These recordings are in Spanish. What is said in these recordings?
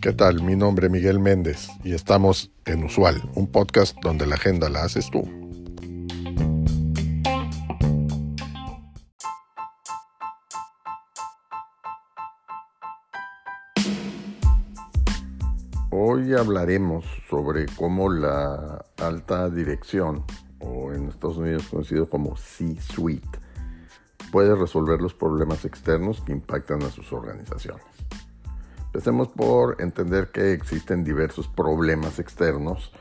¿Qué tal? Mi nombre es Miguel Méndez y estamos en Usual, un podcast donde la agenda la haces tú. Hoy hablaremos sobre cómo la alta dirección, o en Estados Unidos conocido como C-Suite, puede resolver los problemas externos que impactan a sus organizaciones. Empecemos por entender que existen diversos problemas externos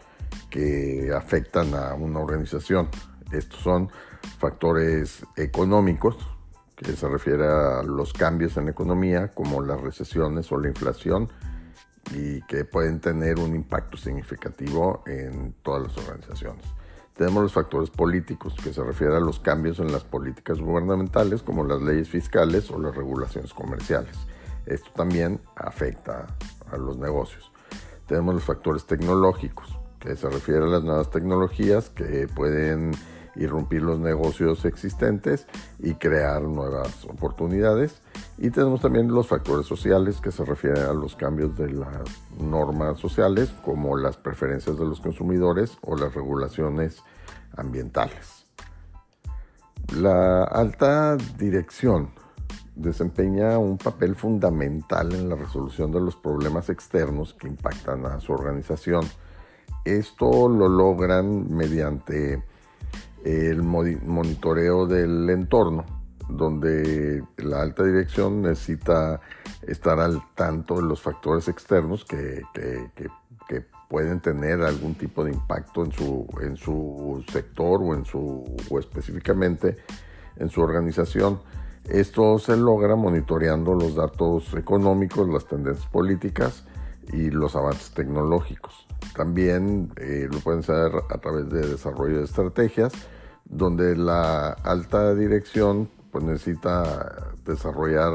que afectan a una organización. Estos son factores económicos, que se refiere a los cambios en la economía, como las recesiones o la inflación, y que pueden tener un impacto significativo en todas las organizaciones. Tenemos los factores políticos, que se refiere a los cambios en las políticas gubernamentales, como las leyes fiscales o las regulaciones comerciales. Esto también afecta a los negocios. Tenemos los factores tecnológicos, que se refiere a las nuevas tecnologías que pueden irrumpir los negocios existentes y crear nuevas oportunidades. Y tenemos también los factores sociales que se refieren a los cambios de las normas sociales, como las preferencias de los consumidores o las regulaciones ambientales. La alta dirección desempeña un papel fundamental en la resolución de los problemas externos que impactan a su organización. Esto lo logran mediante el monitoreo del entorno, donde la alta dirección necesita estar al tanto de los factores externos que, pueden tener algún tipo de impacto en su, en su sector o, en su, o específicamente en su organización. Esto se logra monitoreando los datos económicos, las tendencias políticas y los avances tecnológicos. También eh, lo pueden hacer a través de desarrollo de estrategias, donde la alta dirección pues, necesita desarrollar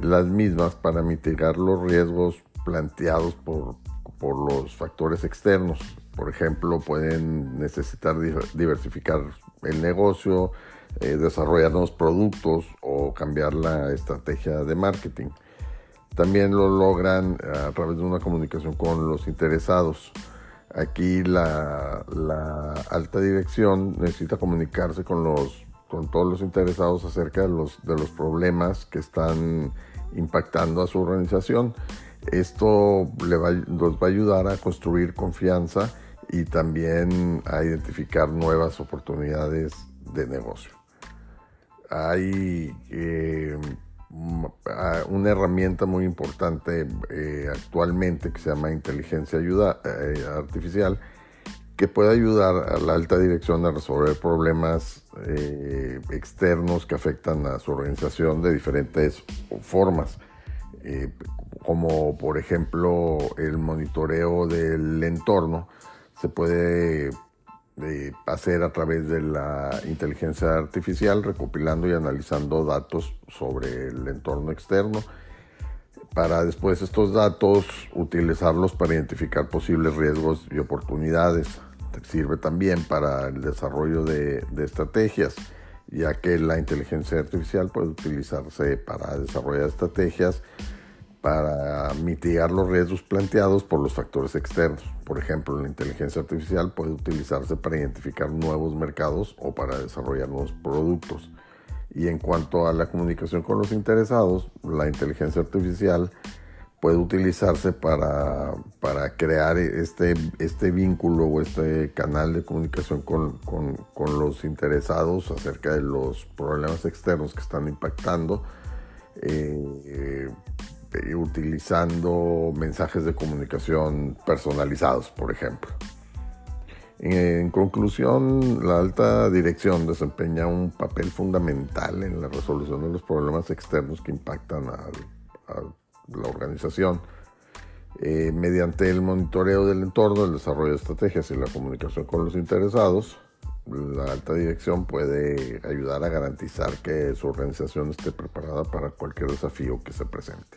las mismas para mitigar los riesgos planteados por, por los factores externos. Por ejemplo, pueden necesitar diversificar el negocio, eh, desarrollar nuevos productos o cambiar la estrategia de marketing. También lo logran a través de una comunicación con los interesados. Aquí la, alta dirección necesita comunicarse con, los, con todos los interesados acerca de los, de los problemas que están impactando a su organización. Esto le va, a ayudar a construir confianza y también a identificar nuevas oportunidades de negocio hay eh, una herramienta muy importante eh, actualmente que se llama inteligencia eh, artificial que puede ayudar a la alta dirección a resolver problemas externos que afectan a su organización de diferentes formas, como por ejemplo el monitoreo del entorno. Se puede hacer a través de la inteligencia artificial, recopilando y analizando datos sobre el entorno externo, para después estos datos utilizarlos para identificar posibles riesgos y oportunidades. Sirve también para el desarrollo de, de estrategias, ya que la inteligencia artificial puede utilizarse para desarrollar estrategias para mitigar los riesgos planteados por los factores externos. Por ejemplo, la inteligencia artificial puede utilizarse para identificar nuevos mercados o para desarrollar nuevos productos. Y en cuanto a la comunicación con los interesados, la inteligencia artificial puede utilizarse para, para crear este, este vínculo o este canal de comunicación con, con, con los interesados acerca de los problemas externos que están impactando. Eh, este, utilizando mensajes de comunicación personalizados, por ejemplo. En conclusión, la alta dirección desempeña un papel fundamental en la resolución de los problemas externos que impactan a, la organización. Eh, mediante el monitoreo del entorno, el desarrollo de estrategias y la comunicación con los interesados, la alta dirección puede ayudar a garantizar que su organización esté preparada para cualquier desafío que se presente.